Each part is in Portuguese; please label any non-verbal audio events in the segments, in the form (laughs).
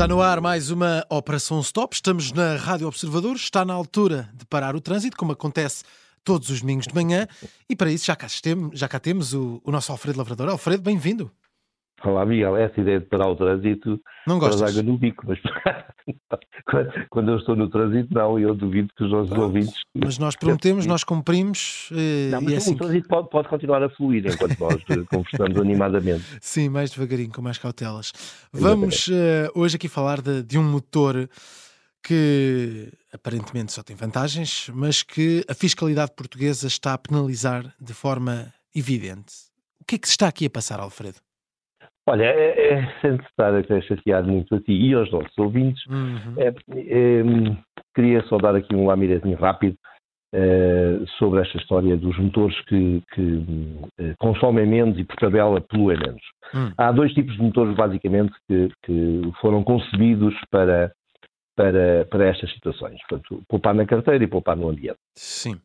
Está no ar mais uma Operação Stop. Estamos na Rádio Observador. Está na altura de parar o trânsito, como acontece todos os domingos de manhã. E para isso já cá, temos, já cá temos o, o nosso Alfredo Lavrador. Alfredo, bem-vindo. Olá, Miguel. Essa ideia de parar o trânsito não gostas? água no bico, mas (laughs) quando eu estou no trânsito, não, eu duvido que os nossos ouvintes. Mas nós prometemos, nós cumprimos. Eh, não, mas é assim... o trânsito pode, pode, continuar a fluir enquanto nós eh, conversamos animadamente. Sim, mais devagarinho, com mais cautelas. Vamos uh, hoje aqui falar de, de um motor que aparentemente só tem vantagens, mas que a fiscalidade portuguesa está a penalizar de forma evidente. O que é que se está aqui a passar, Alfredo? Olha, é, é, sem estar a chatear muito a ti e aos nossos ouvintes, uhum. é, é, queria só dar aqui um lamirezinho rápido é, sobre esta história dos motores que, que é, consomem menos e por tabela poluem menos. Uhum. Há dois tipos de motores, basicamente, que, que foram concebidos para, para, para estas situações. Portanto, poupar na carteira e poupar no ambiente. Sim.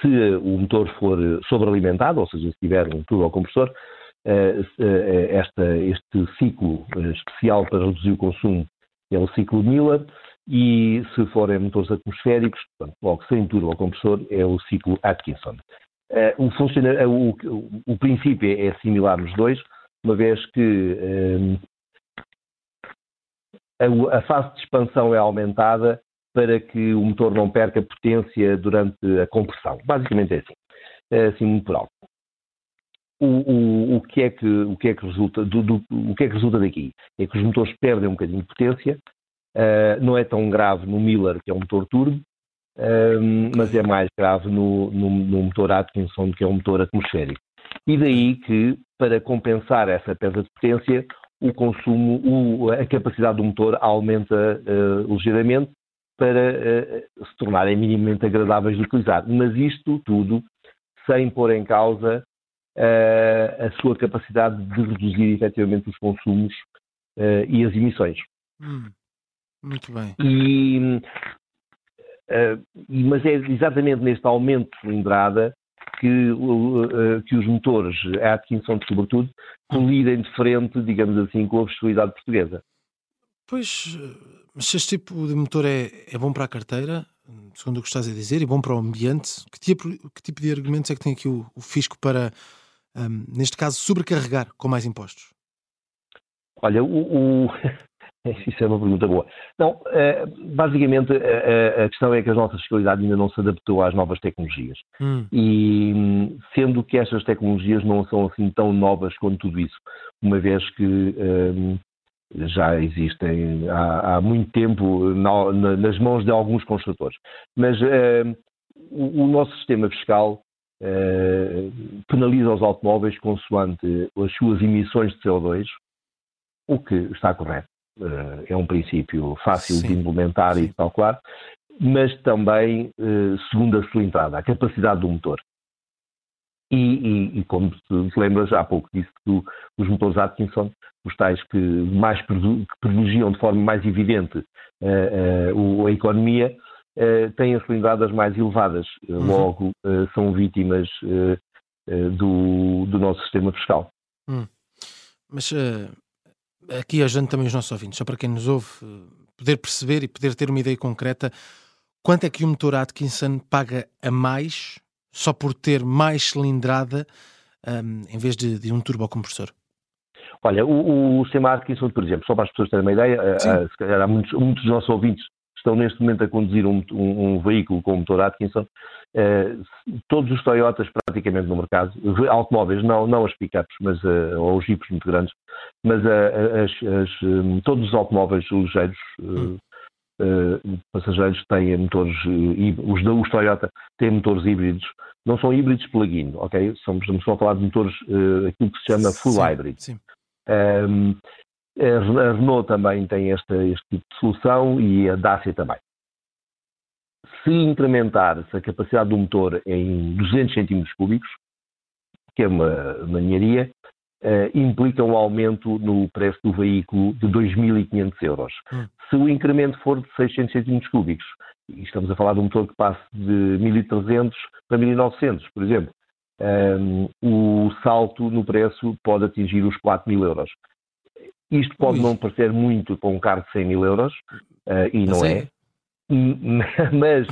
Se o motor for sobrealimentado, ou seja, se tiver um turbo compressor, eh, eh, esta, este ciclo eh, especial para reduzir o consumo é o ciclo Miller e se forem motores atmosféricos, portanto, logo sem turbo compressor, é o ciclo Atkinson. O, o, o, princípio é similar nos dois, uma vez que a, a fase de expansão é aumentada para que o motor não perca potência durante a compressão. Basicamente é assim, é assim muito por alto o, o, o, que é que, o que é que resulta do, do, o que é que resulta daqui? É que os motores perdem um bocadinho de potência, uh, não é tão grave no Miller, que é um motor turbo, uh, mas é mais grave no, no, no, motor Atkinson, que é um motor atmosférico. E daí que, para compensar essa perda de potência, o consumo, o, a capacidade do motor aumenta uh, ligeiramente para se tornarem minimamente agradáveis de utilizar. Mas isto tudo sem pôr em causa uh, a sua capacidade de reduzir efetivamente os consumos uh, e as emissões. Hum, muito bem. E, uh, mas é exatamente neste aumento de cilindrada que, que os motores, a Atkinson sobretudo, colidem de frente, digamos assim, com a possibilidade portuguesa. Pois, mas se este tipo de motor é, é bom para a carteira, segundo o que estás a dizer, e bom para o ambiente, que tipo, que tipo de argumentos é que tem aqui o, o fisco para um, neste caso, sobrecarregar com mais impostos? Olha, o, o... (laughs) Isso é uma pergunta boa. Não, eh, basicamente a, questão é que a nossa fiscalidade ainda não se adaptou às novas tecnologias. Hum. E sendo que estas tecnologias não são assim tão novas quanto tudo isso, uma vez que um, já existem há, há muito tempo na, na, nas mãos de alguns construtores. Mas um, o, nosso sistema fiscal eh, penaliza os automóveis consoante as suas emissões de CO2, o que está correto. Uh, é um princípio fácil Sim. de implementar Sim. e de calcular, mas também uh, segundo a cilindrada, a capacidade do motor. E, e, e como te lembras, há pouco disse que os motores Atkinson, os tais que mais que privilegiam de forma mais evidente uh, a economia, uh, têm as cilindradas mais elevadas, eh, uhum. logo uh, são vítimas uh, do, do, nosso sistema fiscal. Hum. Mas aqui ajudando também os nossos ouvintes, só para quem nos ouve poder perceber e poder ter uma ideia concreta, quanto é que o motor Atkinson paga a mais só por ter mais cilindrada um, em vez de, de um turbocompressor? Olha, o, o sistema Atkinson, por exemplo, só para as pessoas terem uma ideia, se calhar há muitos, muitos dos nossos ouvintes estão neste momento a conduzir um, um, um veículo com motor Atkinson, eh, todos os Toyotas praticamente no mercado, automóveis, não, não as pickups, mas, uh, ou os jipes muito grandes, mas uh, as, as, um, todos os automóveis ligeiros, uh, passageiros têm motores, os, os Toyota têm motores híbridos, não são híbridos plug-in, ok? Estamos, estamos a falar de motores, aquilo que se chama full sim, hybrid. Sim. Um, a Renault também tem este, este tipo de solução e a Dacia também. Se incrementar-se a capacidade do motor em 200 centímetros cúbicos, que é uma, ninharia, uh, implica um aumento no preço do veículo de 2.500 euros. Hum. Se o incremento for de 600 centímetros cúbicos, e estamos a falar de um motor que passe de 1.300 para 1.900, por exemplo, um, ehm, o salto no preço pode atingir os 4.000 euros Isto pode Ui. não parecer muito para um carro de 100 mil euros, uh, e não é. (laughs) Mas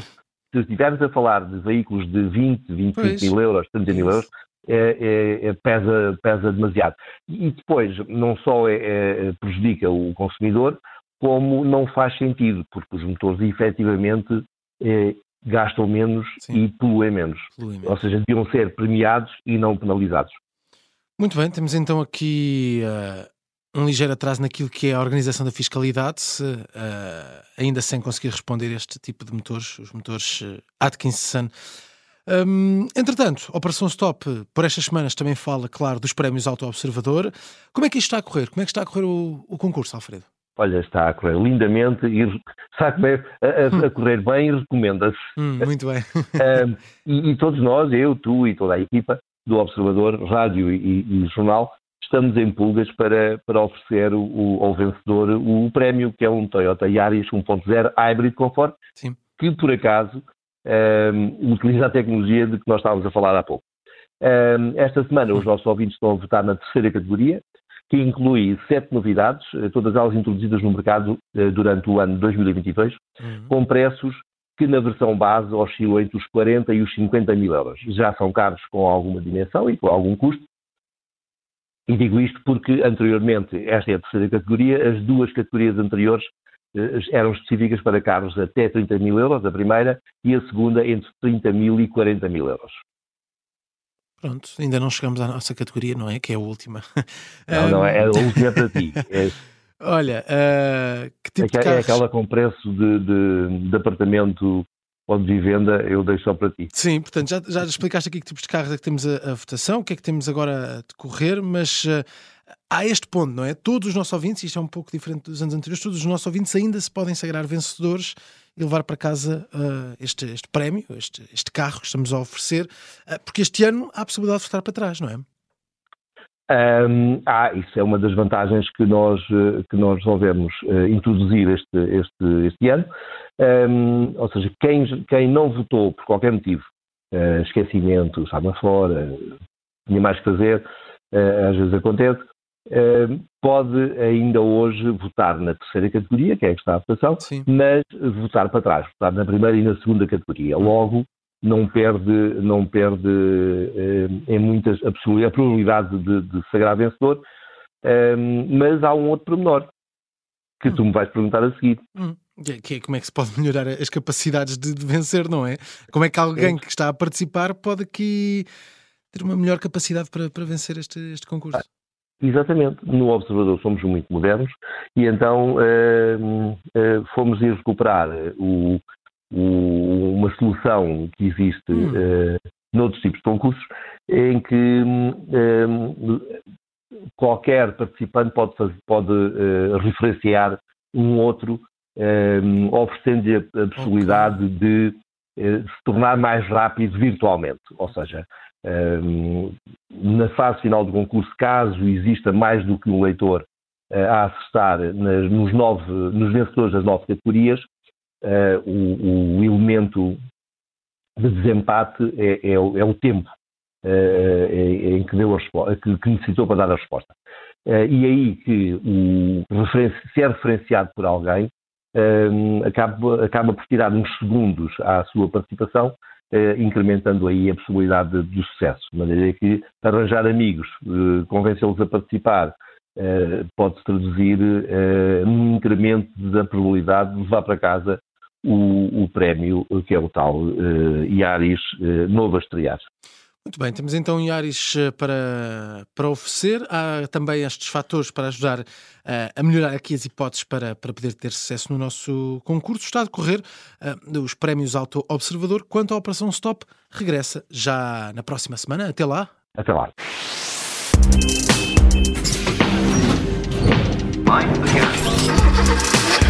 se estivermos a falar de veículos de 20, 25 pois. mil euros, 30 mil euros, é, é, é, pesa, pesa demasiado. E depois, não só é, é, prejudica o consumidor, como não faz sentido, porque os motores efetivamente é, gastam menos Sim. e poluem menos. poluem menos. Ou seja, deviam ser premiados e não penalizados. Muito bem, temos então aqui uh, um ligeiro atraso naquilo que é a organização da fiscalidade, uh, ainda sem conseguir responder este tipo de motores, os motores uh, Atkinson. Um, entretanto, a Operação Stop, por estas semanas, também fala, claro, dos prémios Auto Observador. Como é que isto está a correr? Como é que está a correr o, o concurso, Alfredo? Olha, está a correr lindamente e está a correr, a, a correr bem e recomenda-se. Hum, muito bem. (laughs) um, e, e, todos nós, eu, tu e toda a equipa do Observador, Rádio e, e Jornal, estamos em pulgas para, para oferecer o, ao vencedor o, prémio, que é um Toyota Yaris 1.0 Hybrid Comfort, Sim. que por acaso um, utiliza a tecnologia de que nós estávamos a falar há pouco. Um, esta semana os nossos ouvintes estão a votar na terceira categoria, que inclui sete novidades, eh, todas elas introduzidas no mercado uh, durante o ano 2022, uhum. com preços que na versão base oscilam entre os 40 e os 50 mil euros. Já são carros com alguma dimensão e com algum custo. E digo isto porque anteriormente, esta é a terceira categoria, as duas categorias anteriores eh, eram específicas para carros até 30 mil euros, a primeira, e a segunda entre 30 mil e 40 mil euros. Pronto, ainda não chegamos à nossa categoria, não é? Que é a última. (laughs) Não, não, é a última para ti. (laughs) É... Olha, uh, que tipo é, de carros... é aquela com preço de, de, de apartamento ou de vivenda, eu deixo só para ti. Sim, portanto, já, já explicaste aqui que tipos de carros é que temos a, a votação, o que é que temos agora a decorrer, mas uh, há este ponto, não é? Todos os nossos ouvintes, isto é um pouco diferente dos anos anteriores, todos os nossos ouvintes ainda se podem sagrar vencedores e levar para casa uh, este, este prémio, este, este carro que estamos a oferecer, uh, porque este ano há a possibilidade de votar para trás, não é? Um, ah, isso é uma das vantagens que nós, que nós resolvemos uh, introduzir este, este, este ano. Um, ou seja, quem, quem não votou por qualquer motivo, uh, esquecimento, estava fora, tinha mais que fazer, uh, às vezes acontece, pode ainda hoje votar na terceira categoria, que é a que está a votação, Sim. mas votar para trás, votar na primeira e na segunda categoria. Logo, não perde, não perde eh, em muitas a, a probabilidade de, de sagrar vencedor, eh, mas há um outro pormenor que tu me vais perguntar a seguir. Hum. Que é, como é que se pode melhorar as capacidades de, de, vencer, não é? Como é que alguém que está a participar pode aqui ter uma melhor capacidade para, para vencer este, este concurso? Ah, exatamente. No Observador somos muito modernos e então eh, eh, fomos ir recuperar o, uma solução que existe hum. uh, noutros tipos de concursos, em que um, qualquer participante pode, fazer, pode uh, referenciar um outro, um, oferecendo-lhe a, possibilidade okay. de uh, se tornar mais rápido virtualmente. Ou seja, um, na fase final do concurso, caso exista mais do que um leitor a acessar nas, nos, nove, nos vencedores das nove categorias, uh, o, o, elemento de desempate é, é, é o tempo uh, em que, deu a que, que, necessitou para dar a resposta. E aí que o se é referenciado por alguém, acaba, acaba por tirar uns segundos à sua participação, incrementando aí a possibilidade de, de sucesso. De maneira que arranjar amigos, convencê-los a participar, pode-se traduzir num incremento da probabilidade de levar para casa o, o prémio, que é o tal uh, Iaris uh, novo a estrear. Muito bem, temos então Iaris eh, para, para oferecer. Há também estes fatores para ajudar uh, a melhorar aqui as hipóteses para, para poder ter sucesso no nosso concurso. Está a decorrer uh, os prémios Auto Observador. Quanto à Operação Stop, regressa já na próxima semana. Até lá. Até lá. Mind the